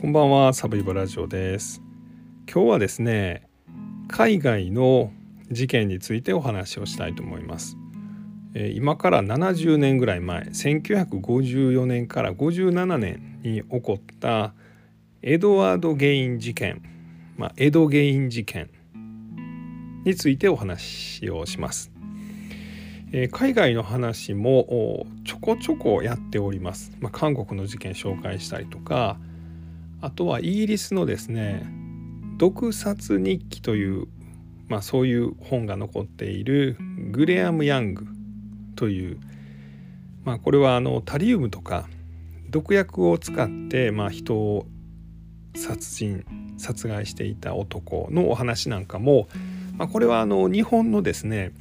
こんばんはサブイボラジオです今日はですね海外の事件についてお話をしたいと思います今から70年ぐらい前1954年から57年に起こったエドワード・ゲイン事件、まあ、エド・ゲイン事件についてお話をします。海外の話もちょこちょこやっております。まあ、韓国の事件紹介したりとかあとはイギリスのですね「毒殺日記」という、まあ、そういう本が残っているグレアム・ヤングという、まあ、これはあのタリウムとか毒薬を使って、まあ、人を殺人殺害していた男のお話なんかも、まあ、これはあの日本のですね、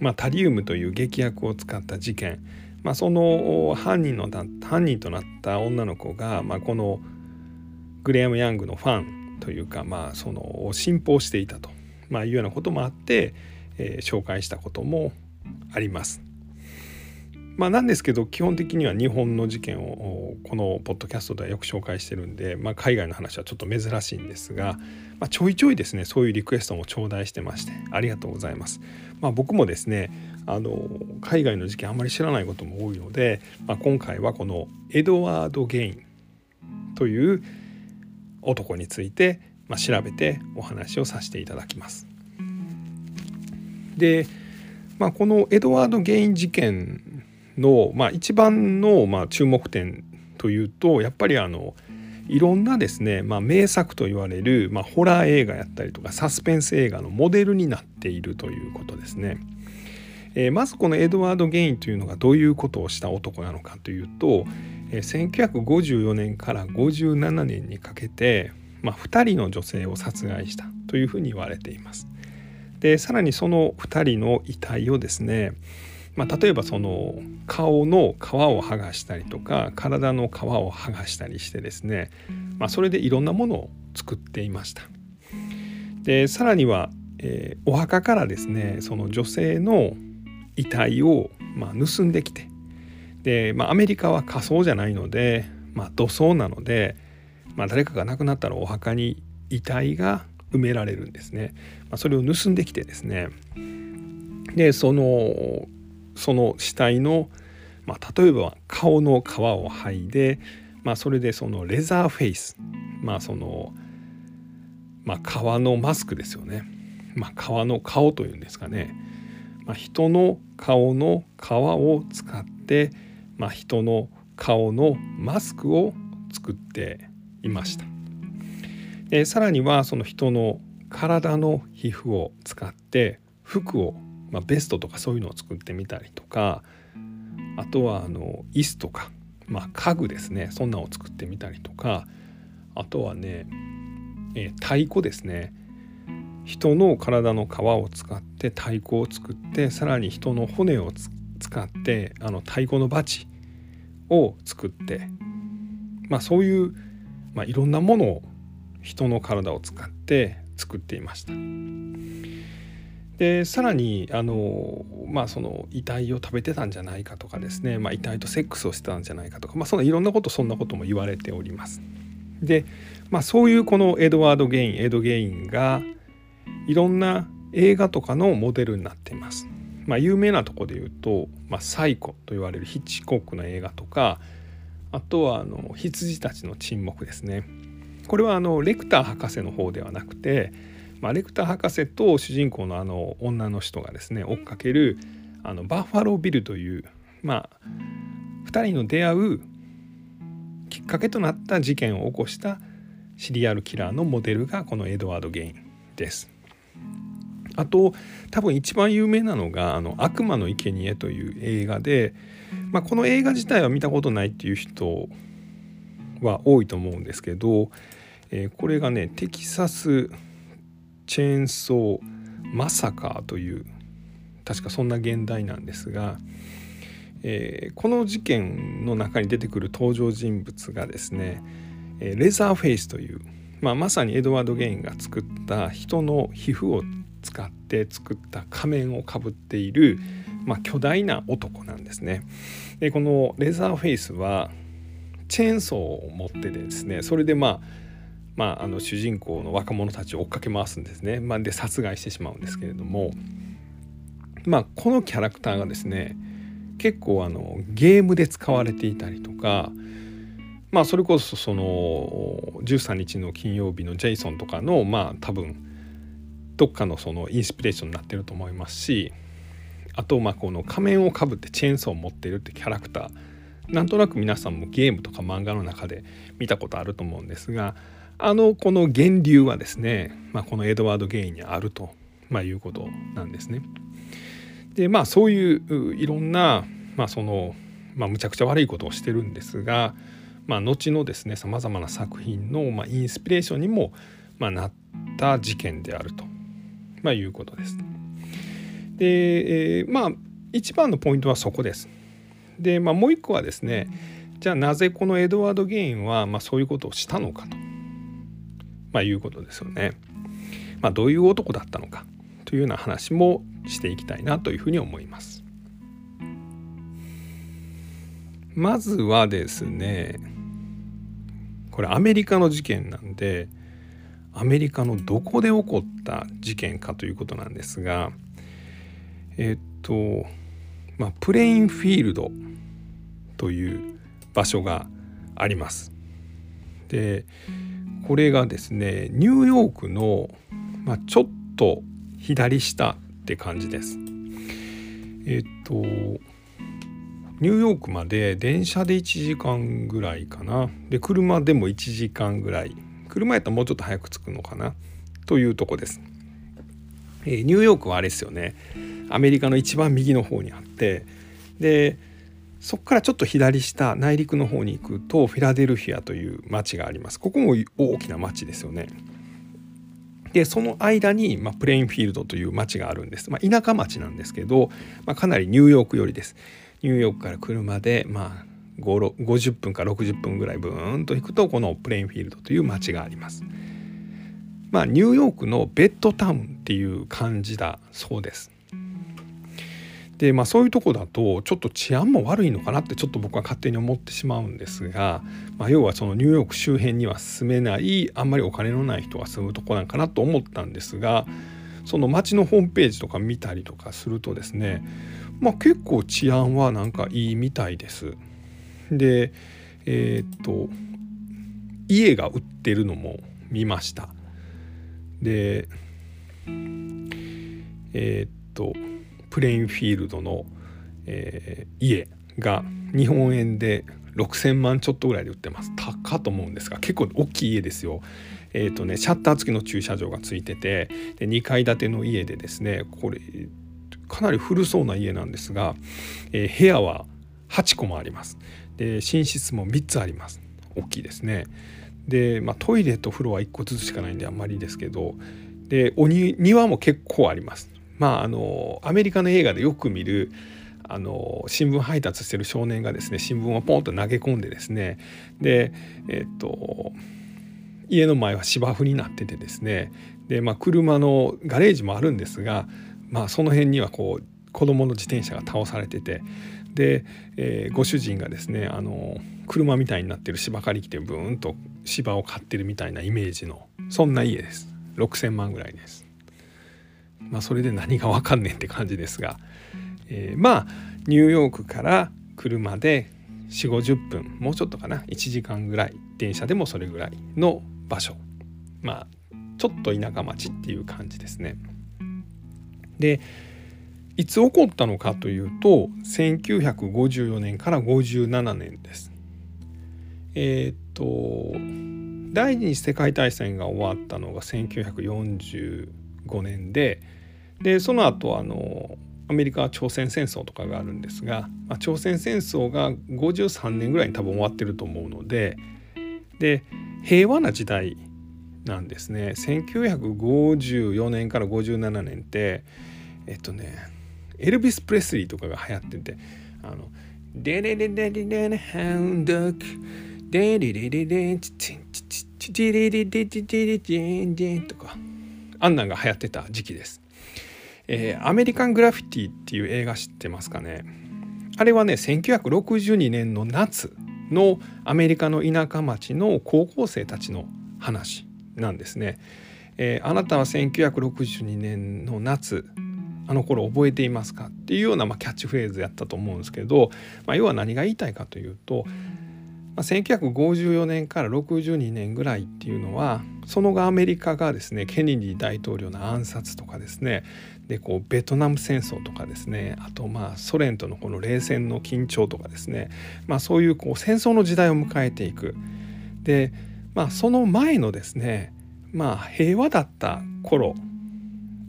まあ、タリウムという劇薬を使った事件、まあ、その犯人の犯人となった女の子が、まあ、この「グレアム・ヤングのファンというかまあその信奉していたと、まあ、いうようなこともあって、えー、紹介したこともあります。まあ、なんですけど基本的には日本の事件をこのポッドキャストではよく紹介してるんで、まあ、海外の話はちょっと珍しいんですが、まあ、ちょいちょいですねそういうリクエストも頂戴してましてありがとうございます。まあ、僕もですねあの海外の事件あんまり知らないことも多いので、まあ、今回はこのエドワード・ゲインという男について、まあ、調べてお話をさせていただきます。で、まあ、このエドワード・ゲイン事件の、まあ、一番の、まあ、注目点というとやっぱりあのいろんなですね、まあ、名作と言われる、まあ、ホラー映画やったりとかサスペンス映画のモデルになっているということですね。えー、まずこのエドワード・ゲインというのがどういうことをした男なのかというと、1954年から57年にかけて、まあ、2人の女性を殺害したというふうに言われています。でさらにその2人の遺体をですね、まあ、例えばその顔の皮を剥がしたりとか体の皮を剥がしたりしてですね、まあ、それでいろんなものを作っていました。でさらには、えー、お墓からですねその女性の遺体を、まあ、盗んできてで、まあ、アメリカは火葬じゃないので、まあ、土葬なので、まあ、誰かが亡くなったらお墓に遺体が埋められるんですね。まあ、それを盗んできてですね。でそのその死体の、まあ、例えば顔の皮を剥いで、まあ、それでそのレザーフェイスまあその、まあ、皮のマスクですよね、まあ、皮の顔というんですかね、まあ、人の顔の皮を使ってまあ、人の顔のマスクを作っていました。でさらにはその人の体の皮膚を使って服を、まあ、ベストとかそういうのを作ってみたりとかあとはあの椅子とか、まあ、家具ですねそんなのを作ってみたりとかあとはね、えー、太鼓ですね人の体の皮を使って太鼓を作ってさらに人の骨を使使ってあの太鼓のバチを作って、まあ、そういう、まあ、いろんなものを人の体を使って作っていました。でさらにあの、まあ、その遺体を食べてたんじゃないかとかですね、まあ、遺体とセックスをしてたんじゃないかとか、まあ、そんないろんなことそんなことも言われております。で、まあ、そういうこのエドワード・ゲインエド・ゲインがいろんな映画とかのモデルになっています。まあ、有名なとこで言うと「まあ、サイコ」と言われるヒッチコックの映画とかあとはあの羊たちの沈黙ですね。これはあのレクター博士の方ではなくて、まあ、レクター博士と主人公のあの女の人がですね追っかけるあのバッファロービルという、まあ、2人の出会うきっかけとなった事件を起こしたシリアルキラーのモデルがこのエドワード・ゲインです。あと多分一番有名なのが「あの悪魔の生贄という映画で、まあ、この映画自体は見たことないっていう人は多いと思うんですけど、えー、これがねテキサスチェーンソーマサカーという確かそんな現代なんですが、えー、この事件の中に出てくる登場人物がですねレザーフェイスという、まあ、まさにエドワード・ゲインが作った人の皮膚を使って作った仮面をかぶっている、まあ、巨大な男なんですね。でこのレザーフェイスはチェーンソーを持ってですねそれでまあまあ、あの主人公の若者たちを追っかけ回すんですね、まあ、で殺害してしまうんですけれども、まあ、このキャラクターがですね結構あのゲームで使われていたりとか、まあ、それこそその13日の金曜日のジェイソンとかのまあ多分どっかのそのインスピレーションになってると思いますしあとまあこの仮面をかぶってチェーンソーを持ってるってキャラクターなんとなく皆さんもゲームとか漫画の中で見たことあると思うんですがあのこの源流はですね、まあ、このエドワード・ゲインにあると、まあ、いうことなんですね。でまあそういういろんな、まあ、その、まあ、むちゃくちゃ悪いことをしてるんですが、まあ、後のですねさまざまな作品の、まあ、インスピレーションにも、まあ、なった事件であると、まあ、いうことです。で、えー、まあ一番のポイントはそこです。で、まあ、もう一個はですねじゃあなぜこのエドワード・ゲインは、まあ、そういうことをしたのかと。まあ、いうことですよね。まあ、どういう男だったのかというような話もしていきたいなというふうに思います。まずはですねこれアメリカの事件なんでアメリカのどこで起こった事件かということなんですがえっとまあプレインフィールドという場所があります。でこれがですねニューヨークの、まあ、ちょっと左下って感じです。えっとニューヨークまで電車で1時間ぐらいかなで車でも1時間ぐらい車やったらもうちょっと早く着くのかな？というとこです。えー、ニューヨークはあれですよね。アメリカの一番右の方にあってでそこからちょっと左下内陸の方に行くとフィラデルフィアという町があります。ここも大きな町ですよね。でその間に、まあ、プレインフィールドという町があるんです、まあ、田舎町なんですけど、まあ、かなりニューヨーク寄りです。ニューヨークから車でまあ50分か60分ぐらいブーンと行くとこのプレインフィールドという町がありますまあニューヨークのベッドタウンっていう感じだそうですでまあそういうとこだとちょっと治安も悪いのかなってちょっと僕は勝手に思ってしまうんですが、まあ、要はそのニューヨーク周辺には住めないあんまりお金のない人が住むとこなんかなと思ったんですがその町のホームページとか見たりとかするとですね、まあ、結構治安はなんかいいみたいです。でえー、っと家が売ってるのも見ました。でえー、っとプレインフィールドの、えー、家が日本円で6,000万ちょっとぐらいで売ってます高と思うんですが結構大きい家ですよ。えーとね、シャッター付きの駐車場がついててで2階建ての家でですねこれかなり古そうな家なんですが、えー、部屋は8個もありますで寝室も3つあります。大きいですね。で、まあ、トイレと風呂は1個ずつしかないんであんまりですけどでお庭も結構あります。まああのアメリカの映画でよく見るあの新聞配達してる少年がですね新聞をポンと投げ込んでですねでえっと家の前は芝生になっててですねで、まあ、車のガレージもあるんですが、まあ、その辺にはこう子供の自転車が倒されててで、えー、ご主人がですねあの車みたいになってる芝刈り機でブーンと芝を刈ってるみたいなイメージのそんな家です6,000万ぐらいです。まあ、それで何が分かんねんって感じですが、えー、まあニューヨークから車で4 5 0分もうちょっとかな1時間ぐらい電車でもそれぐらいの場所まあちょっと田舎町っていう感じですね。でいつ起こったのかというと1954年から57年です。えー、っと第二次世界大戦が終わったのが1945年ででその後あのアメリカは朝鮮戦争とかがあるんですが、まあ、朝鮮戦争が53年ぐらいに多分終わってると思うのでで平和な時代なんですね1954年から57年ってえっとねエルビス・プレスリーとかが流行っててあの「デレレレレレハウンドク」「デレレレレチチンチチチチリリリリリリリンジン」とかあんなんが流行ってた時期です。えー、アメリカン・グラフィティっていう映画知ってますかねあれはね1962年の夏のアメリカの田舎町の高校生たちの話なんですね。えー、あなたは1962年の夏あの頃覚えていますかっていうような、ま、キャッチフレーズやったと思うんですけど、まあ、要は何が言いたいかというと、まあ、1954年から62年ぐらいっていうのはその後アメリカがですねケネディ大統領の暗殺とかですねでこうベトナム戦争とかですねあとまあソ連とのこの冷戦の緊張とかですね、まあ、そういうこう戦争の時代を迎えていく。で、まあ、その前のですねまあ平和だった頃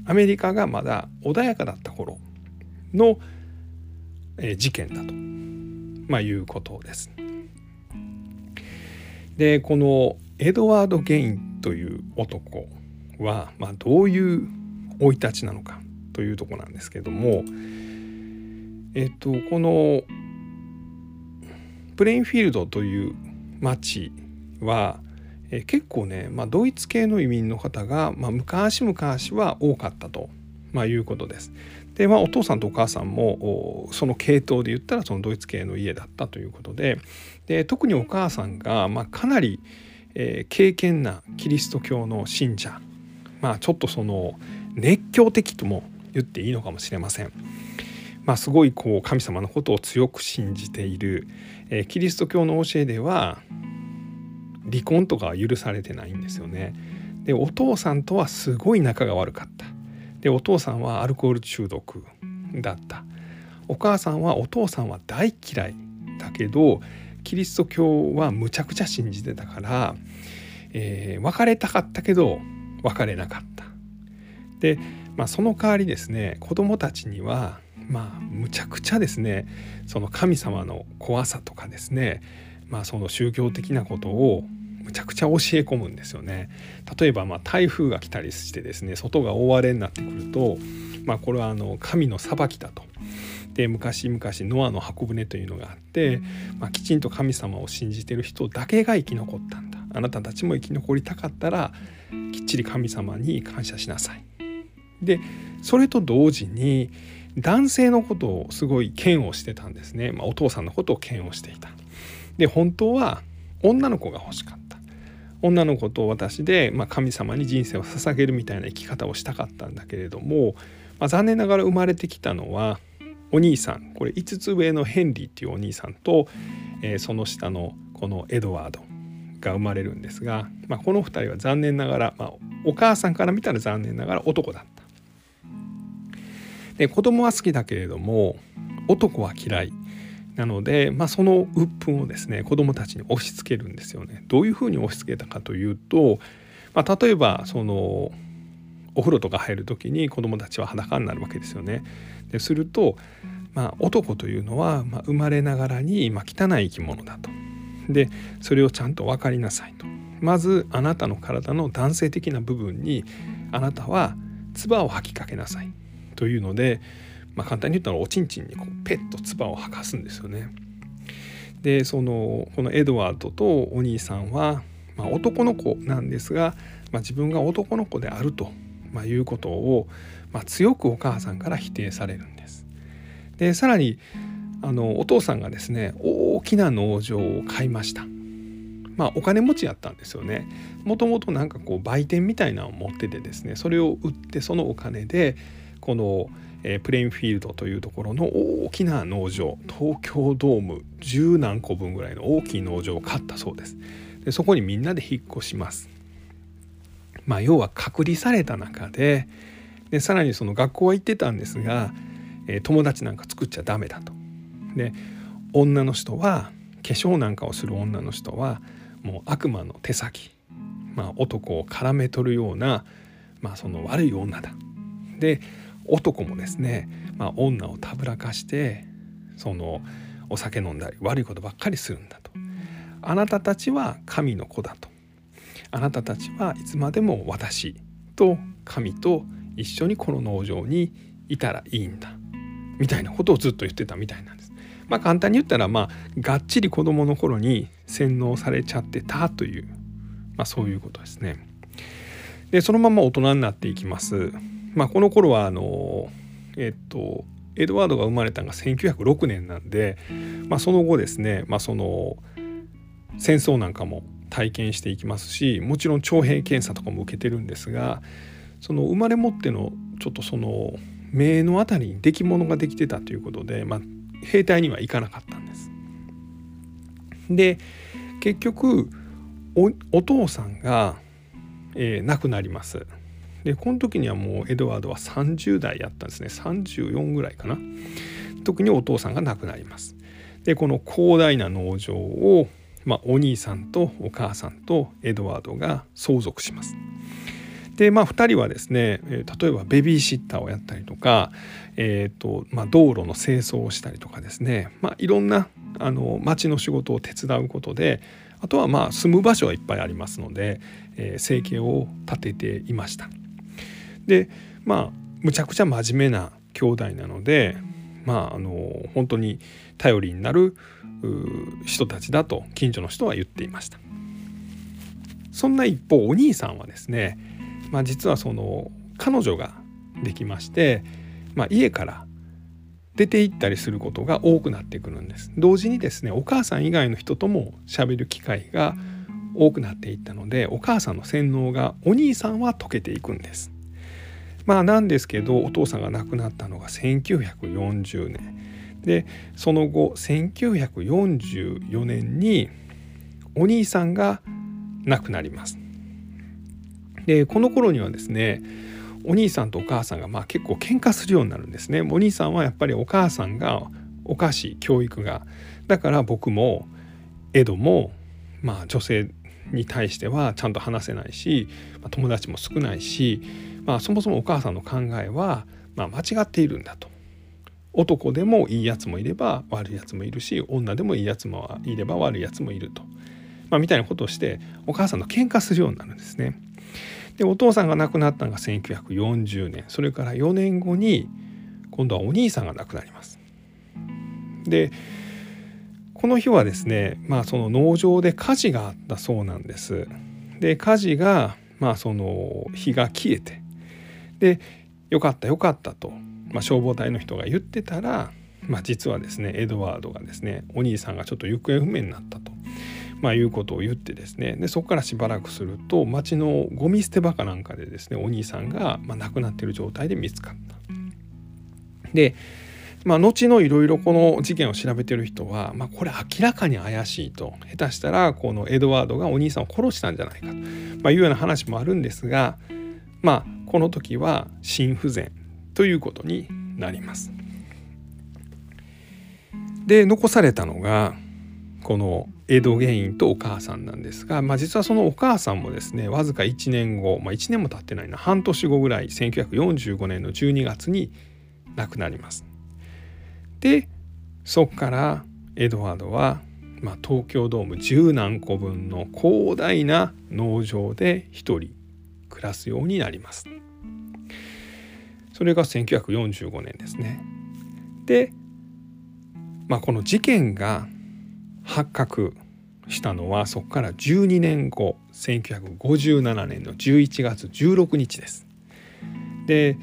アメリカがまだ穏やかだった頃の、え事件だと、まあ、いうことです。でこのエドワード・ゲインという男は、まあ、どういう生い立ちなのかというとこなんですけどもえっとこのプレインフィールドという町はえ結構ね、まあ、ドイツ系の移民の方が、まあ、昔々は多かったと、まあ、いうことです。で、まあ、お父さんとお母さんもその系統で言ったらそのドイツ系の家だったということでで特にお母さんが、まあ、かなり、えー、敬虔なキリスト教の信者、まあ、ちょっとその熱狂的とも言っていいのかもしれません。まあ、すごいこう神様のことを強く信じている、えー、キリスト教の教えでは離婚とかは許されてないんですよね。でお父さんとはすごい仲が悪かった。でお父さんはアルコール中毒だった。お母さんはお父さんは大嫌いだけどキリスト教はむちゃくちゃ信じてたから、えー、別れたかったけど別れなかった。で、まあ、その代わりですね子供たちにはまあむちゃくちゃですねその神様の怖さとかですねまあその宗教的なことをむちゃくちゃ教え込むんですよね。例えばま台風が来たりしてですね外が大荒れになってくると、まあ、これはあの神の裁きだと。で昔々ノアの箱舟というのがあって、まあ、きちんと神様を信じてる人だけが生き残ったんだあなたたちも生き残りたかったらきっちり神様に感謝しなさい。でそれと同時に男性のことをすごい嫌悪してたんですね、まあ、お父さんのことを嫌悪していた。で本当は女の子が欲しかった女の子と私で、まあ、神様に人生を捧げるみたいな生き方をしたかったんだけれども、まあ、残念ながら生まれてきたのはお兄さんこれ5つ上のヘンリーっていうお兄さんと、えー、その下のこのエドワードが生まれるんですが、まあ、この2人は残念ながら、まあ、お母さんから見たら残念ながら男だった。で子供は好きだけれども男は嫌いなので、まあ、その鬱憤をですね子どもたちに押し付けるんですよね。どういうふうに押し付けたかというと、まあ、例えばそのお風呂とか入る時に子どもたちは裸になるわけですよね。ですると、まあ、男というのは、ま、生まれながらに、ま、汚い生き物だと。でそれをちゃんと分かりなさいと。まずあなたの体の男性的な部分にあなたは唾を吐きかけなさいというのでまあ、簡単に言ったらおちんちんにこうペッと唾を吐かすんですよね。でそのこのエドワードとお兄さんは、まあ、男の子なんですが、まあ、自分が男の子であると、まあ、いうことを、まあ、強くお母さんから否定されるんです。でさらにあのお父さんがですね大きな農場を買いました。まあお金持ちやったんですよね。もともとなんかこう売店みたいなのを持っててですねそれを売ってそのお金でこのえプレインフィールドというところの大きな農場東京ドーム十何個分ぐらいの大きい農場を買ったそうです。でそこにみんなで引っ越します。まあ要は隔離された中ででさらにその学校は行ってたんですが、え友達なんか作っちゃダメだと。で女の人は化粧なんかをする女の人はもう悪魔の手先、まあ、男を絡め取るような、まあ、その悪い女だ。で男もですね、まあ、女をたぶらかしてそのお酒飲んだり悪いことばっかりするんだとあなたたちは神の子だとあなたたちはいつまでも私と神と一緒にこの農場にいたらいいんだみたいなことをずっと言ってたみたいなんです。まあ簡単に言ったらまあがっちり子供の頃に洗脳されちゃってたという、まあ、そういうことですね。でそのまま大人になっていきます。まあ、この頃はあのえっとエドワードが生まれたのが1906年なんで、まあ、その後ですね、まあ、その戦争なんかも体験していきますしもちろん徴兵検査とかも受けてるんですがその生まれ持ってのちょっとその目の辺りに出来物ができてたということで、まあ、兵隊には行かなかったんです。で結局お父さんが、えー、亡くなります。でこの時にはもうエドワードは30代やったんですね34ぐらいかな時にお父さんが亡くなります。でこの広大な農場を、まあ、お兄さんとお母さんとエドワードが相続します。でまあ2人はですね例えばベビーシッターをやったりとか、えーとまあ、道路の清掃をしたりとかですね、まあ、いろんなあの町の仕事を手伝うことであとはまあ住む場所はいっぱいありますので、えー、生計を立てていました。でまあむちゃくちゃ真面目な兄弟なのでまああの本当に頼りになる人たちだと近所の人は言っていました。そんな一方お兄さんはですね、まあ、実はその彼女ができまして、まあ、家から出て行ったりすることが多くなってくるんです同時にですねお母さん以外の人とも喋る機会が多くなっていったのでお母さんの洗脳がお兄さんは解けていくんですまあなんですけどお父さんが亡くなったのが1940年。でその後1944年にお兄さんが亡くなります。でこの頃にはですねお兄さんとお母さんがまあ結構喧嘩するようになるんですね。お兄さんはやっぱりお母さんがおかしい教育が。だから僕もエドもまあ女性に対してはちゃんと話せないし、友達も少ないし、まあ、そもそもお母さんの考えは、まあ、間違っているんだと。男でもいいやつもいれば悪いやつもいるし女でもいいやつもいれば悪いやつもいると、まあ、みたいなことをしてお母さんの喧嘩するようになるんですね。でお父さんが亡くなったのが1940年それから4年後に今度はお兄さんが亡くなります。でこの日はですねまあその農場で火事があったそうなんです。で火事がまあその火が消えてでよかったよかったと、まあ、消防隊の人が言ってたら、まあ、実はですねエドワードがですねお兄さんがちょっと行方不明になったと。まあ、いうことを言ってですねでそこからしばらくすると町のゴミ捨て場かなんかでですねお兄さんが、まあ、亡くなっている状態で見つかった。でまあ、後のいろいろこの事件を調べてる人は、まあ、これ明らかに怪しいと下手したらこのエドワードがお兄さんを殺したんじゃないかと、まあ、いうような話もあるんですが、まあ、この時は心不全ということになります。で残されたのがこのエドゲインとお母さんなんですが、まあ、実はそのお母さんもですねわずか1年後、まあ、1年も経ってないな半年後ぐらい1945年の12月に亡くなります。でそこからエドワードは、まあ、東京ドーム十何個分の広大な農場で一人暮らすようになります。それが1945年ですね。で、まあ、この事件が発覚したのはそこから12年後1957年の11月16日です。で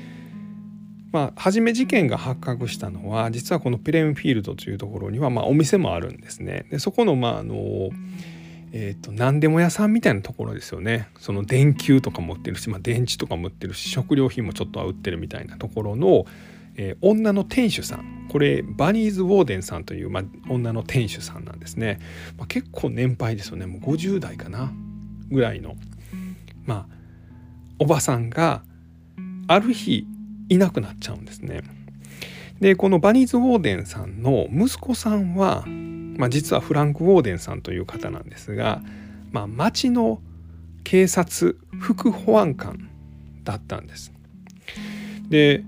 まあ初め事件が発覚したのは実はこのプレムフィールドというところにはまあお店もあるんですね。でそこのまああのえーと、何でも屋さんみたいなところですよね。その電球とかも売ってるし、まあ、電池とかも売ってるし食料品もちょっとは売ってるみたいなところの、えー、女の店主さん。これバニーズ・ウォーデンさんという、まあ、女の店主さんなんですね、まあ、結構年配ですよね。もう50代かなぐらいの。まあおばさんがある日いなくなっちゃうんですね。でこのバニーズ・ウォーデンさんの息子さんは、まあ、実はフランク・ウォーデンさんという方なんですが、まあ、町の警察副保安官だったんです。で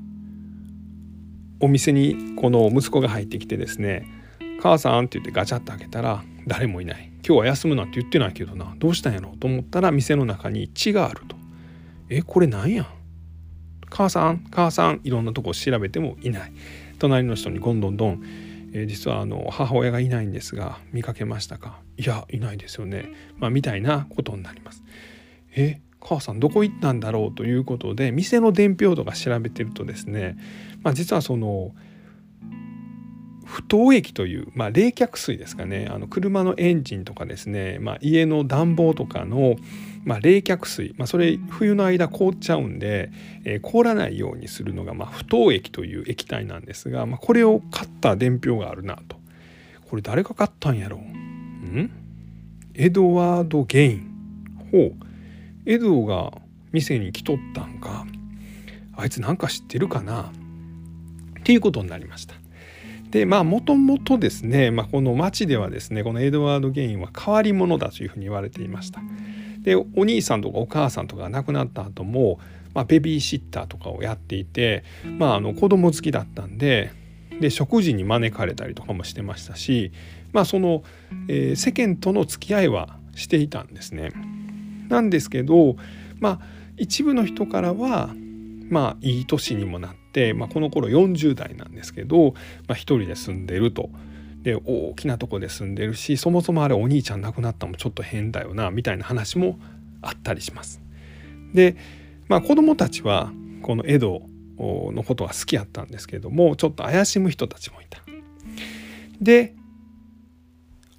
お店にこの息子が入ってきてですね「母さん」って言ってガチャッと開けたら誰もいない「今日は休むなんて言ってないけどな。どうしたんやろ?」と思ったら店の中に血があると「えこれなんや母さん母さん」いろんなとこ調べてもいない。隣の人にゴンどんどんえー、実はあの母親がいないんですが見かけましたか？いやいないですよね、まあ、みたいなことになります。え母さんどこ行ったんだろうということで店の伝票とか調べてるとですね、まあ、実はその不凍液という、まあ、冷却水ですかね。あの車のエンジンとかですね、まあ、家の暖房とかの、まあ、冷却水、まあ、それ冬の間凍っちゃうんで、えー、凍らないようにするのが、まあ、不凍液という液体なんですが、まあ、これを買った伝票があるなと。これ誰が買ったんやろう？ん？エドワード・ゲイン。ほう。エドが店に来とったんか。あいつなんか知ってるかな？っていうことになりました。でまあもともとですね、まあ、この町ではですねこのエドワード・ゲインは変わり者だというふうに言われていました。でお兄さんとかお母さんとかが亡くなった後も、まあ、ベビーシッターとかをやっていて、まあ、あの子供好きだったんでで食事に招かれたりとかもしてましたし、まあ、その、えー、世間との付き合いはしていたんですね。なんですけど、まあ、一部の人からはまあいい年にもなって、まあ、この頃40代なんですけど、まあ、一人で住んでると。で大きなとこで住んでるしそもそもあれお兄ちゃん亡くなったのもちょっと変だよなみたいな話もあったりします。でまあ子供たちはこの江戸のことは好きやったんですけどもちょっと怪しむ人たちもいた。で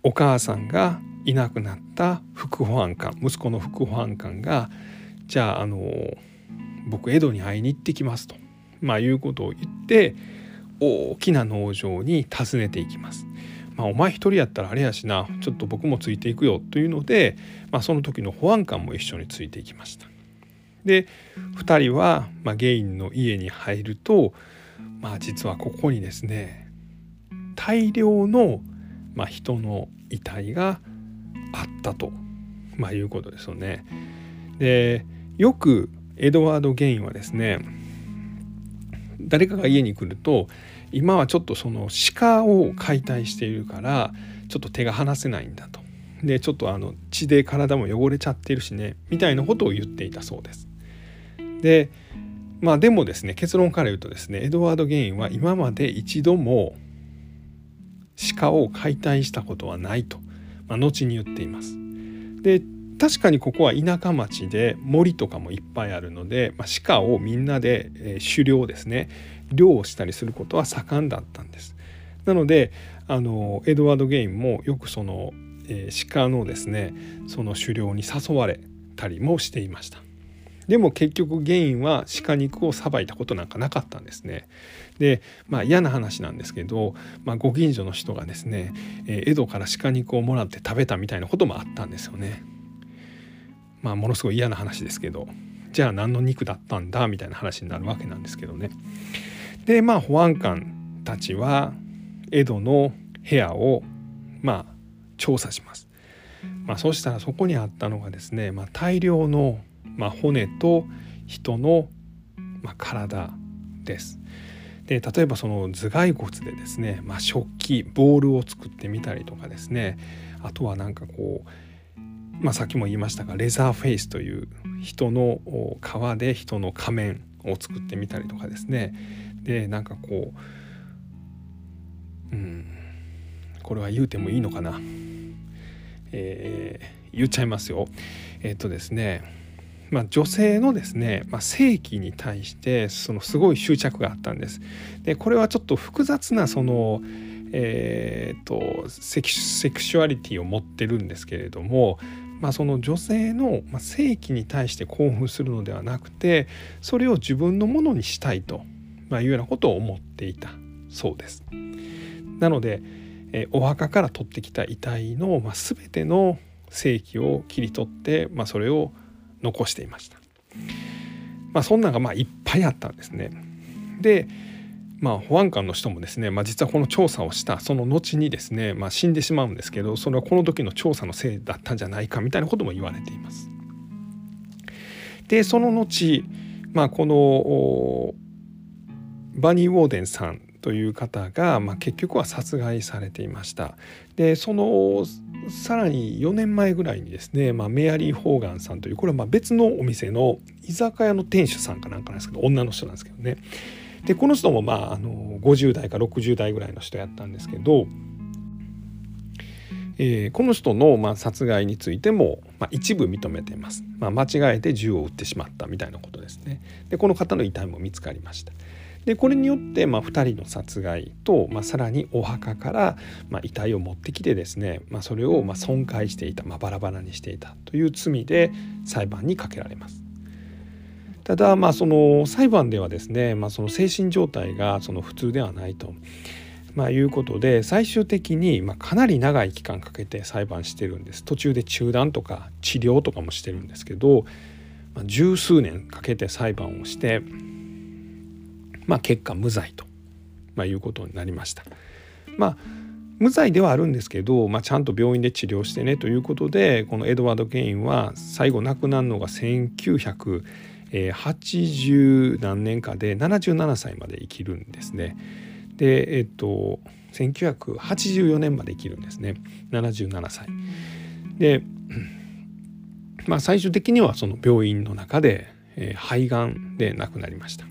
お母さんがいなくなった副保安官息子の副保安官がじゃああの僕江戸に会いに行ってきますと、まあ、いうことを言って大きな農場に訪ねていきます。まあ、お前一人やったらあれやしなちょっと僕もついていくよというので、まあ、その時の保安官も一緒についていきました。で2人は、まあ、ゲインの家に入ると、まあ、実はここにですね大量の、まあ、人の遺体があったと、まあ、いうことですよね。でよくエドワード・ゲインはですね誰かが家に来ると今はちょっとその鹿を解体しているからちょっと手が離せないんだと。でちょっとあの血で体も汚れちゃってるしねみたいなことを言っていたそうです。でまあでもですね結論から言うとですねエドワード・ゲインは今まで一度も鹿を解体したことはないと、まあ、後に言っています。で確かにここは田舎町で森とかもいっぱいあるので、まあ、鹿をみんなで、えー、狩猟ですね猟をしたりすることは盛んだったんです。なのであのエドワード・ゲインもよくその、えー、鹿のですねその狩猟に誘われたりもしていました。でも結局ゲインは鹿肉をさばいたことなんかなかったんですね。でまあ嫌な話なんですけど、まあ、ご近所の人がですね、えー、江戸から鹿肉をもらって食べたみたいなこともあったんですよね。まあものすごい嫌な話ですけどじゃあ何の肉だったんだみたいな話になるわけなんですけどね。でまあ保安官たちは江戸の部屋をまあ調査します。まあ、そしたらそこにあったのがですね、まあ、大量の、まあ、骨と人の、まあ、体です。で例えばその頭蓋骨でですね、まあ、食器ボールを作ってみたりとかですねあとはなんかこうまあ、さっきも言いましたがレザーフェイスという人の皮で人の仮面を作ってみたりとかですね。でなんかこううんこれは言うてもいいのかな、えー、言っちゃいますよ。えっ、とですねまあ、女性のですね、まあ、性器に対してそのすごい執着があったんです。でこれはちょっと複雑なそのえーと、セクシュアリティを持ってるんですけれどもまあ、その女性の性器に対して興奮するのではなくてそれを自分のものにしたいと、まあ、いうようなことを思っていたそうです。なので、えお墓から取ってきた遺体の、ま、全ての性器を切り取って、まあ、それを残していました。まあ、そんなんがまあいっぱいあったんですね。でまあ、保安官の人もですね、まあ、実はこの調査をしたその後にですね、まあ、死んでしまうんですけどそれはこの時の調査のせいだったんじゃないかみたいなことも言われています。でその後、まあ、このバニー・ウォーデンさんという方が、まあ、結局は殺害されていました。でそのさらに4年前ぐらいにですね、まあ、メアリー・ホーガンさんというこれはまあ別のお店の居酒屋の店主さんかなんかなんですけど女の人なんですけどねでこの人もまああの50代か60代ぐらいの人やったんですけど、えー、この人のまあ殺害についても、まあ、一部認めています、まあ、間違えて銃を撃ってしまったみたいなことですね。でこの方の遺体も見つかりました。でこれによって、まあ、2人の殺害と、まあ、さらにお墓から、まあ、遺体を持ってきてですね、まあ、それをまあ損壊していた、まあ、バラバラにしていたという罪で裁判にかけられます。ただまあその裁判ではですね、まあ、その精神状態がその普通ではないと。まあ、いうことで最終的にまかなり長い期間かけて裁判してるんです途中で中断とか治療とかもしてるんですけど、まあ、十数年かけて裁判をして、まあ、結果無罪と、ま、いうことになりました。まあ無罪ではあるんですけど、まあ、ちゃんと病院で治療してねということでこのエドワード・ゲインは最後亡くなるのが1980何年かで77歳まで生きるんですね。でえっと1984年まで生きるんですね77歳。で、まあ、最終的にはその病院の中で、えー、肺がんで亡くなりました。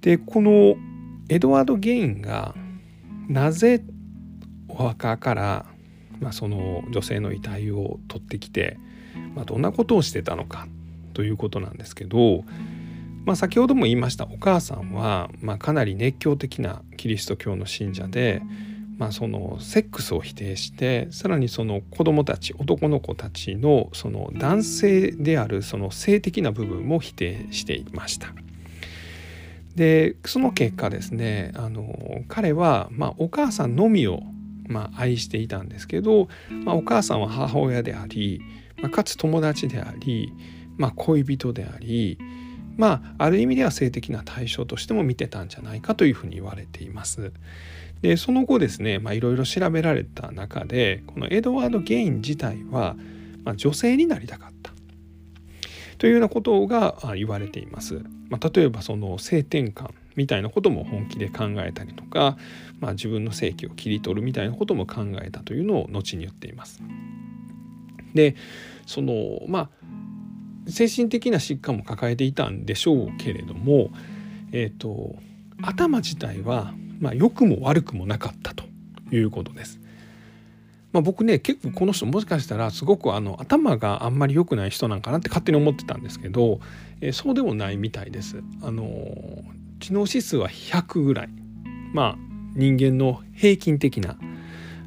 でこのエドワード・ゲインがなぜお墓から、まあ、その女性の遺体を取ってきて、まあ、どんなことをしてたのかということなんですけど、まあ、先ほども言いましたお母さんは、まあ、かなり熱狂的なキリスト教の信者で、まあ、そのセックスを否定してさらにその子供たち男の子たちのその男性であるその性的な部分も否定していました。でその結果ですねあの彼は、まあ、お母さんのみを、まあ、愛していたんですけど、まあ、お母さんは母親であり、まあ、かつ友達であり、まあ、恋人でありまあある意味では性的な対象としても見てたんじゃないかというふうに言われています。でその後ですねいろいろ調べられた中でこのエドワード・ゲイン自体は、まあ、女性になりたかったというようなことが言われています。まあ、例えばその性転換みたいなことも本気で考えたりとか、まあ、自分の性器を切り取るみたいなことも考えたというのを後に言っています。でそのまあ精神的な疾患も抱えていたんでしょうけれども、えーと、頭自体は、まあ、良くも悪くもなかったということです。まあ、僕ね結構この人もしかしたらすごくあの頭があんまり良くない人なんかなって勝手に思ってたんですけど、えー、そうでもないみたいです。あの知能指数は100ぐらいまあ人間の平均的な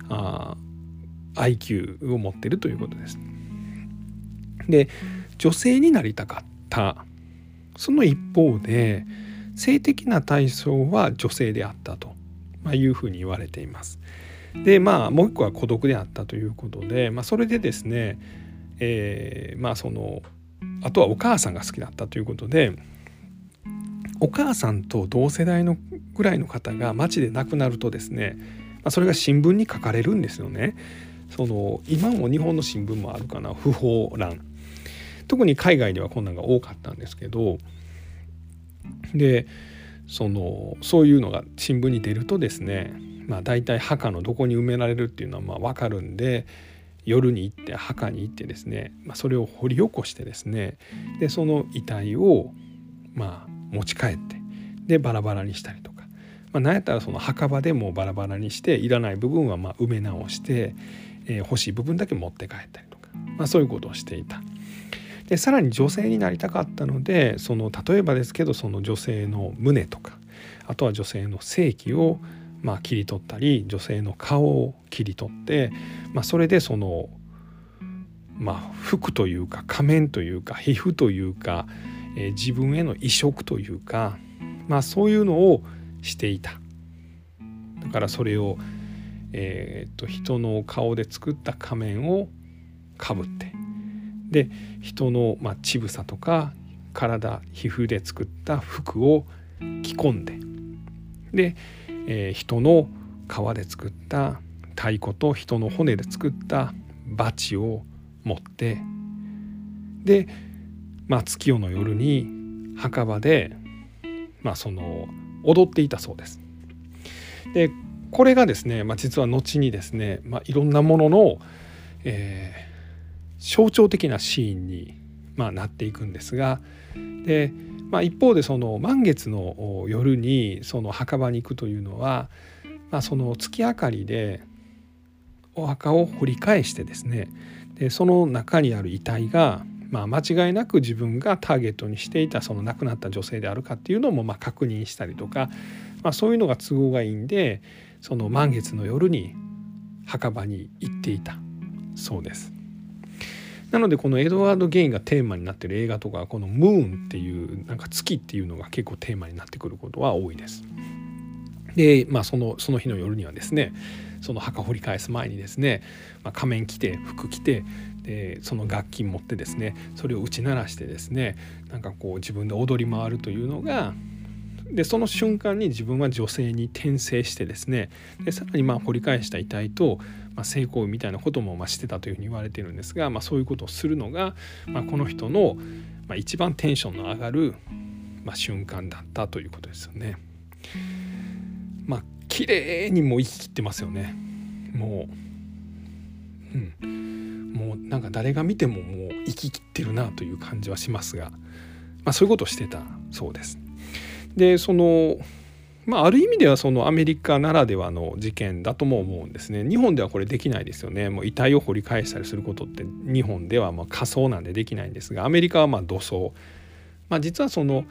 あ IQ を持ってるということです。で女性になりたかったその一方で性的な対象は女性であったとまいうふうに言われています。でまあもう一個は孤独であったということで、まあ、それでですね、えー、まあそのあとはお母さんが好きだったということでお母さんと同世代のぐらいの方が街で亡くなるとですね、まあ、それが新聞に書かれるんですよね。その今も日本の新聞もあるかな不法欄特に海外ではこんなんが多かったんですけどでそのそういうのが新聞に出るとですねまあ大体墓のどこに埋められるっていうのはまあ分かるんで夜に行って墓に行ってですね、まあ、それを掘り起こしてですねでその遺体をまあ持ち帰ってでバラバラにしたりとか、まあ、なんやったらその墓場でもバラバラにしていらない部分はま埋め直して、えー、欲しい部分だけ持って帰ったりとか、まあ、そういうことをしていた。でさらに女性になりたかったのでその例えばですけどその女性の胸とかあとは女性の性器をまあ切り取ったり女性の顔を切り取って、まあ、それでそのまあ服というか仮面というか皮膚というか、えー、自分への移植というか、まあ、そういうのをしていた。だからそれを、えー、っと人の顔で作った仮面をかぶってで人の、まあ、乳房とか体皮膚で作った服を着込んでで、えー、人の皮で作った太鼓と人の骨で作ったバチを持ってで、まあ、月夜の夜に墓場で、まあ、その踊っていたそうです。でこれがですね、まあ、実は後にですね、まあ、いろんなものの、え象徴的なシーンに、まあ、なっていくんですがで、まあ、一方でその満月の夜にその墓場に行くというのは、まあ、その月明かりでお墓を掘り返してですねでその中にある遺体が、まあ、間違いなく自分がターゲットにしていたその亡くなった女性であるかっていうのもま確認したりとか、まあ、そういうのが都合がいいんでその満月の夜に墓場に行っていたそうです。なのでこのエドワード・ゲインがテーマになってる映画とかこの「ムーン」っていうなんか月っていうのが結構テーマになってくることは多いです。でまあそのその日の夜にはですねその墓掘り返す前にですね、まあ、仮面着て服着てでその楽器持ってですねそれを打ち鳴らしてですねなんかこう自分で踊り回るというのがでその瞬間に自分は女性に転生してですねでさらにまあ掘り返した遺体と、まあ、性行為みたいなこともましてたというふうに言われてるんですが、まあ、そういうことをするのが、まあ、この人の、まあ、一番テンションの上がる、まあ、瞬間だったということですよね。まあ綺麗にもう生ききってますよね。もう、うん、もうなんか誰が見てももう生ききってるなという感じはしますが、まあ、そういうことをしてたそうです。でそのまあ、ある意味ではそのアメリカならではの事件だとも思うんですね。日本ではこれできないですよね。もう遺体を掘り返したりすることって日本ではまあ仮想なんでできないんですがアメリカはまあ土葬、まあ、実はその、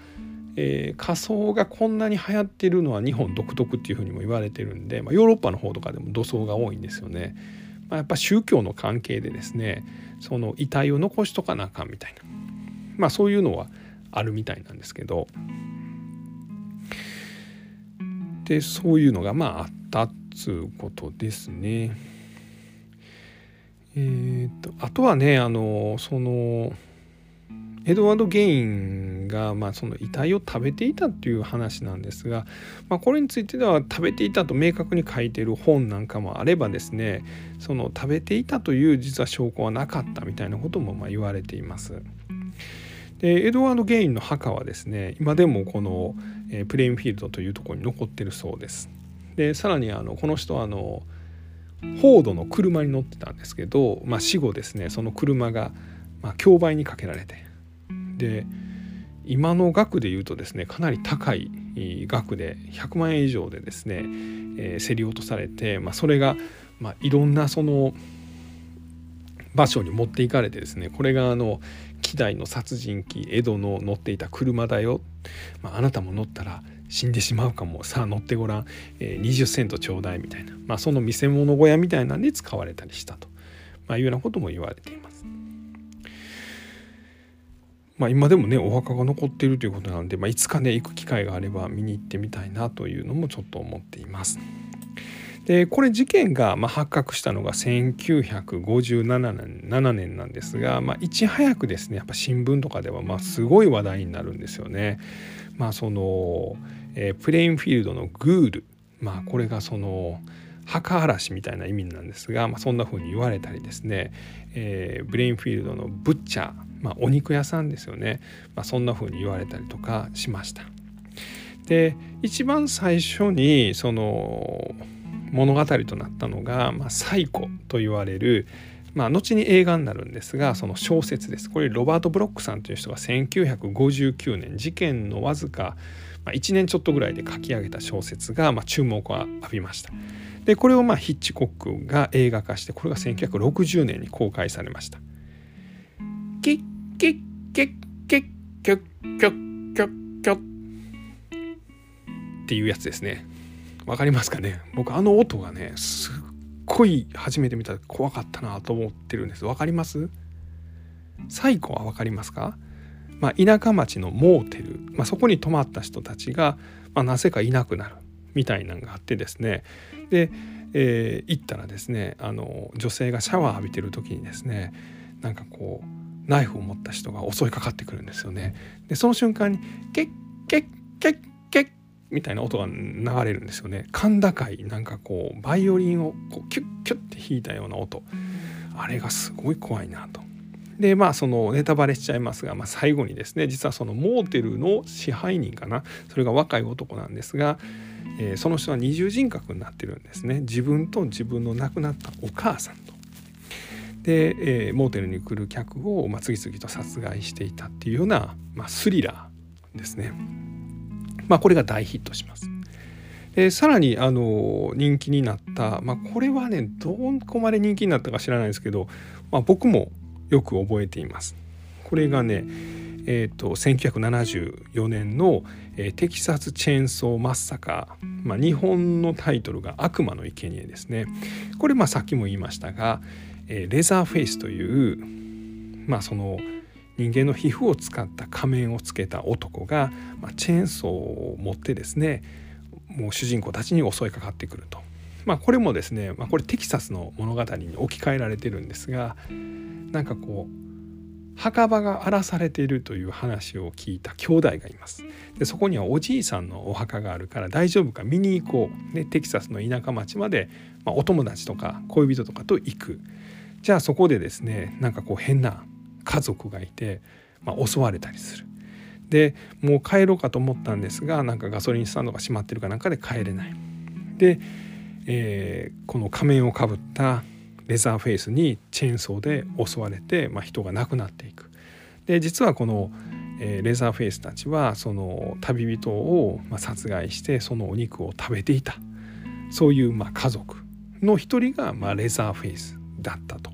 えー、仮想がこんなに流行ってるのは日本独特っていうふうにも言われてるんで、まあ、ヨーロッパの方とかでも土葬が多いんですよね、まあ、やっぱ宗教の関係でですねその遺体を残しとかなあかんみたいな。まあそういうのはあるみたいなんですけど。でそういうのがまああったっつうことですね。えーと、あとはねあのそのエドワード・ゲインが、まあ、その遺体を食べていたっていう話なんですが、まあ、これについてでは食べていたと明確に書いてる本なんかもあればですねその食べていたという実は証拠はなかったみたいなこともまあ言われています。でエドワード・ゲインの墓はですね今でもこの、え、プレインフィールドというところに残ってるそうです。でさらにあのこの人はあのフォードの車に乗ってたんですけど、まあ、死後ですねその車が、まあ、競売にかけられてで今の額で言うとですねかなり高い額で100万円以上でですね、えー、競り落とされて、まあ、それが、まあ、いろんなその場所に持っていかれてですねこれがあの希代の殺人鬼江戸の乗っていた車だよ、まあ、あなたも乗ったら死んでしまうかもさあ乗ってごらん、えー、20セントちょうだいみたいな、まあ、その見せ物小屋みたいなんで使われたりしたと、まあ、いうようなことも言われています。まあ、今でもねお墓が残っているということなので、まあ、いつかね行く機会があれば見に行ってみたいなというのもちょっと思っています。でこれ事件がま発覚したのが1957年 ,7 年なんですが、まあ、いち早くですねやっぱ新聞とかではまあすごい話題になるんですよね。まあそのえー、プレインフィールドのグール、まあ、これがその墓荒らしみたいな意味なんですが、まあ、そんな風に言われたりですね、えー、ブレインフィールドのブッチャー、まあ、お肉屋さんですよね、まあ、そんな風に言われたりとかしました。で一番最初にその物語となったのが、まあ、サイコと言われる、まあ、後に映画になるんですがその小説です。これロバート・ブロックさんという人が1959年事件のわずか1年ちょっとぐらいで書き上げた小説が、まあ、注目を浴びました。でこれをまあヒッチコックが映画化してこれが1960年に公開されました。キッキッキッキッキョッキョッキョッキョッっていうやつですね。分かりますかね？僕あの音がねすっごい初めて見たら怖かったなと思ってるんです。分かります？最後は分かりますか、まあ、田舎町のモーテル、まあ、そこに泊まった人たちが、まあ、なぜかいなくなるみたいなのがあってですね。で、えー、行ったらですねあの女性がシャワー浴びてる時にですねなんかこうナイフを持った人が襲いかかってくるんですよね。でその瞬間に「ケッケッケッケッみたいな音が流れるんですよね甲高いなんかこうバイオリンをこうキュッキュッて弾いたような音あれがすごい怖いなと。でまあそのネタバレしちゃいますが、まあ、最後にですね実はそのモーテルの支配人かなそれが若い男なんですが、えー、その人は二重人格になってるんですね自分と自分の亡くなったお母さんと。で、えー、モーテルに来る客を、まあ、次々と殺害していたっていうような、まあ、スリラーですね。まあ、これが大ヒットします。でさらにあの人気になった、まあ、これはねどこまで人気になったか知らないですけど、まあ、僕もよく覚えています。これがねえーと、1974年の、えー、テキサス・チェーンソー・マッサカー、まあ、日本のタイトルが「悪魔の生贄ですねこれまあさっきも言いましたが、えー、レザーフェイスというまあその人間の皮膚を使った仮面をつけた男が、まあ、チェーンソーを持ってですねもう主人公たちに襲いかかってくると。まあ、これもですね、まあ、これテキサスの物語に置き換えられてるんですがなんかこう墓場が荒らされているという話を聞いた兄弟がいます。でそこにはおじいさんのお墓があるから大丈夫か見に行こう、ね、テキサスの田舎町まで、まあ、お友達とか恋人とかと行く。じゃあそこでですねなんかこう変な家族がいて、まあ、襲われたりする。でもう帰ろうかと思ったんですがなんかガソリンスタンドが閉まってるかなんかで帰れない。で、えー、この仮面をかぶったレザーフェイスにチェーンソーで襲われて、まあ、人が亡くなっていく。で実はこの、え、レザーフェイスたちはその旅人を、ま、殺害してそのお肉を食べていた。そういう、ま、家族の一人が、ま、レザーフェイスだったと。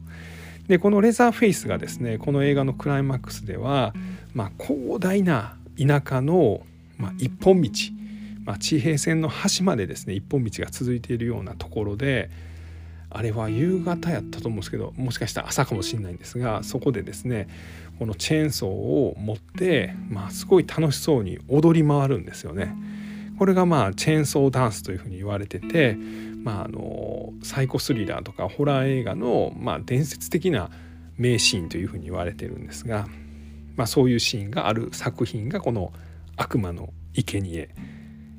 でこのレザーフェイスがですねこの映画のクライマックスでは、まあ、広大な田舎の、まあ、一本道、まあ、地平線の端までですね一本道が続いているようなところであれは夕方やったと思うんですけどもしかしたら朝かもしれないんですがそこでですねこのチェーンソーを持って、まあ、すごい楽しそうに踊り回るんですよね。これがまあチェーンソーダンスというふうに言われててまあ、あのサイコスリラーとかホラー映画の、まあ、伝説的な名シーンというふうに言われてるんですが、まあ、そういうシーンがある作品がこの「悪魔の生贄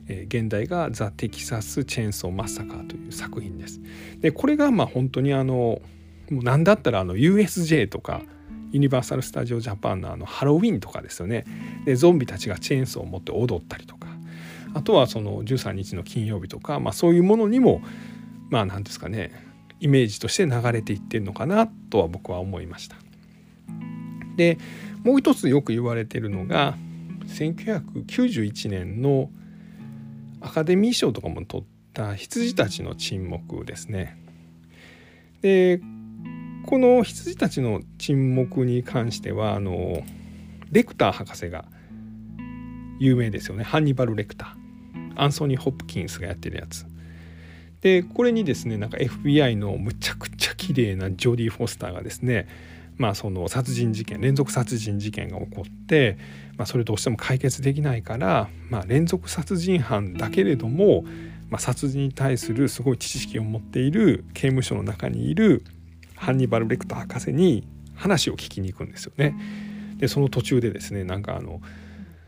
え現代が「ザ・テキサス・チェーンソー・マッサカー」という作品です。でこれがまあ本当にあのもう何だったらあの USJ とかユニバーサル・スタジオ・ジャパンのあのハロウィンとかですよねでゾンビたちがチェーンソーを持って踊ったりとかあとはその13日の金曜日とか、まあ、そういうものにもまあ何ですかねイメージとして流れていってるのかなとは僕は思いました。でもう一つよく言われてるのが1991年のアカデミー賞とかも取った羊たちの沈黙ですね。でこの羊たちの沈黙に関してはあのレクター博士が有名ですよねハンニバル・レクター。アンソニー・ホプキンスがやってるやつでこれにですねなんか FBI のむちゃくちゃ綺麗なジョディ・フォスターがですねまあその殺人事件連続殺人事件が起こって、まあ、それどうしても解決できないから、まあ、連続殺人犯だけれども、まあ、殺人に対するすごい知識を持っている刑務所の中にいるハンニバル・レクター博士に話を聞きに行くんですよね。でその途中でですねなんかあの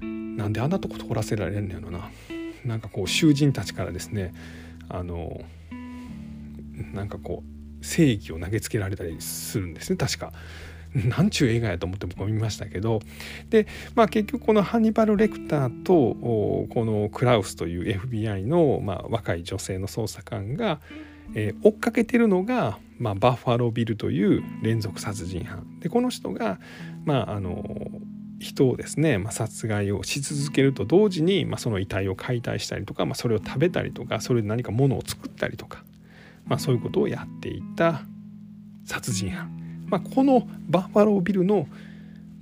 なんであんなとこ通らせられんのやろななんかこう囚人たちからですねあのなんかこう正義を投げつけられたりするんですね確か。なんちゅう映画やと思って僕は見ましたけどで、まあ、結局このハニバル・レクターとこのクラウスという FBI の、まあ、若い女性の捜査官が、えー、追っかけてるのが、まあ、バッファロービルという連続殺人犯でこの人が、まあ、あの人をですね、まあ、殺害をし続けると同時に、まあ、その遺体を解体したりとか、まあ、それを食べたりとかそれで何か物を作ったりとか、まあ、そういうことをやっていた殺人犯、まあ、このバッファロービルの、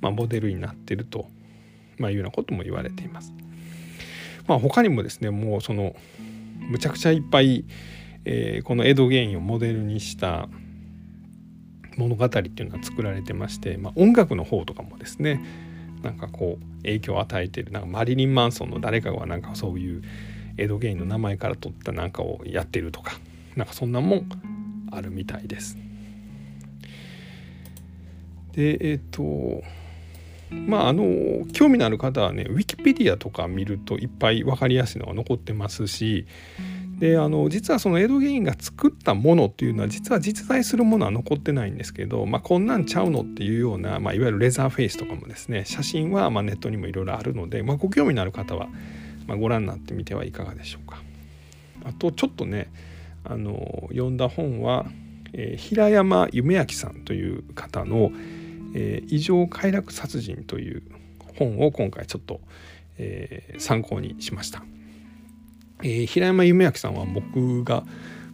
まあ、モデルになってると、まあ、いうようなことも言われています。まあ、他にもですねもうそのむちゃくちゃいっぱい、えー、このエド・ゲインをモデルにした物語っていうのは作られてまして、まあ、音楽の方とかもですねなんかこう影響を与えてるなんかマリリン・マンソンの誰かがなんかそういうエド・ゲインの名前から取ったなんかをやってるとかなんかそんなもんあるみたいです。でえっ、とまああの興味のある方はねウィキペディアとか見るといっぱい分かりやすいのが残ってますしであの実はそのエド・ゲインが作ったものっていうのは実は実在するものは残ってないんですけど、まあ、こんなんちゃうのっていうような、まあ、いわゆるレザーフェイスとかもですね写真はまネットにもいろいろあるので、まあ、ご興味のある方はまご覧になってみてはいかがでしょうか。あとちょっとねあの読んだ本は、えー、平山夢明さんという方の「えー、異常快楽殺人」という本を今回ちょっと、えー、参考にしました。えー、平山夢明さんは僕が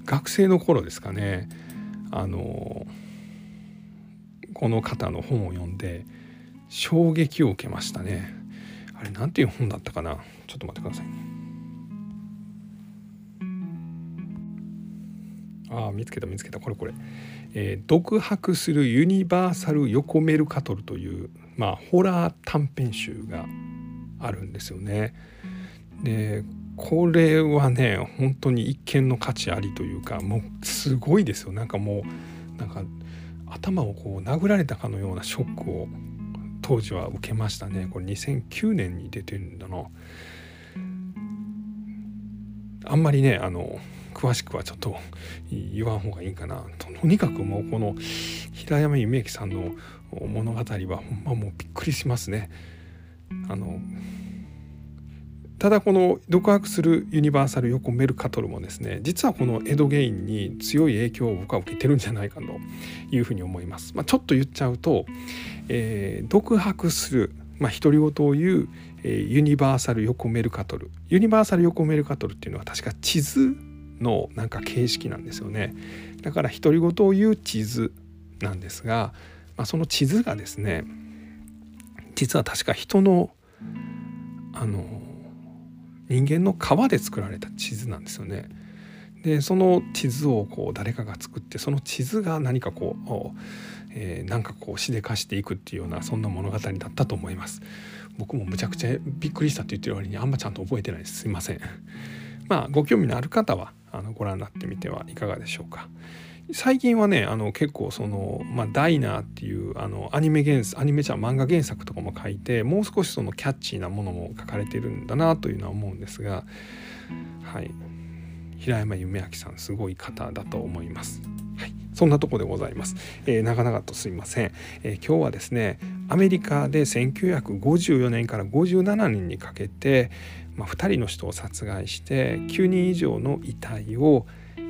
学生の頃ですかね。あのこの方の本を読んで衝撃を受けましたね。あれなんていう本だったかな。ちょっと待ってください。ああ見つけた見つけた。これこれ、えー、独白するユニバーサル横メルカトルというまあホラー短編集があるんですよね。でこれはね本当に一見の価値ありというかもうすごいですよ。なんかもうなんか頭をこう殴られたかのようなショックを当時は受けましたね。これ2009年に出てるんだな。あんまりねあの詳しくはちょっと言わん方がいいかな。とにかくもうこの平山夢明さんの物語はほんまもうびっくりしますね。あのただこの独白するユニバーサル横メルカトルもですね実はこのエド・ゲインに強い影響を僕は受けてるんじゃないかというふうに思います。まあ、ちょっと言っちゃうと、えー、独白するまあ、独り言を言う、えー、ユニバーサル横メルカトルユニバーサル横メルカトルっていうのは確か地図のなんか形式なんですよねだから独り言を言う地図なんですが、まあ、その地図がですね実は確か人のあの人間の皮で作られた地図なんですよね。でその地図をこう誰かが作ってその地図が何かこう、えー、なんかこうしでかしていくっていうようなそんな物語だったと思います。僕もむちゃくちゃびっくりしたって言ってる割にあんまちゃんと覚えてないですすいません。まあご興味のある方はあのご覧になってみてはいかがでしょうか。最近はねあの結構その、まあ、ダイナーっていうあのアニメ原アニメじゃ漫画原作とかも書いてもう少しそのキャッチーなものも書かれてるんだなというのは思うんですが、はい、平山夢明さんすごい方だと思います。はい、そんなとこでございます。えー、長々とすいません、えー、今日はですねアメリカで1954年から57年にかけて、まあ、2人の人を殺害して9人以上の遺体を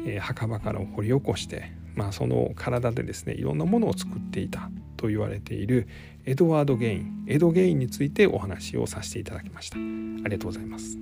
え墓場から掘り起こして、まあ、その体でですねいろんなものを作っていたと言われているエドワード・ゲイン。エド・ゲインについてお話をさせていただきました。ありがとうございます。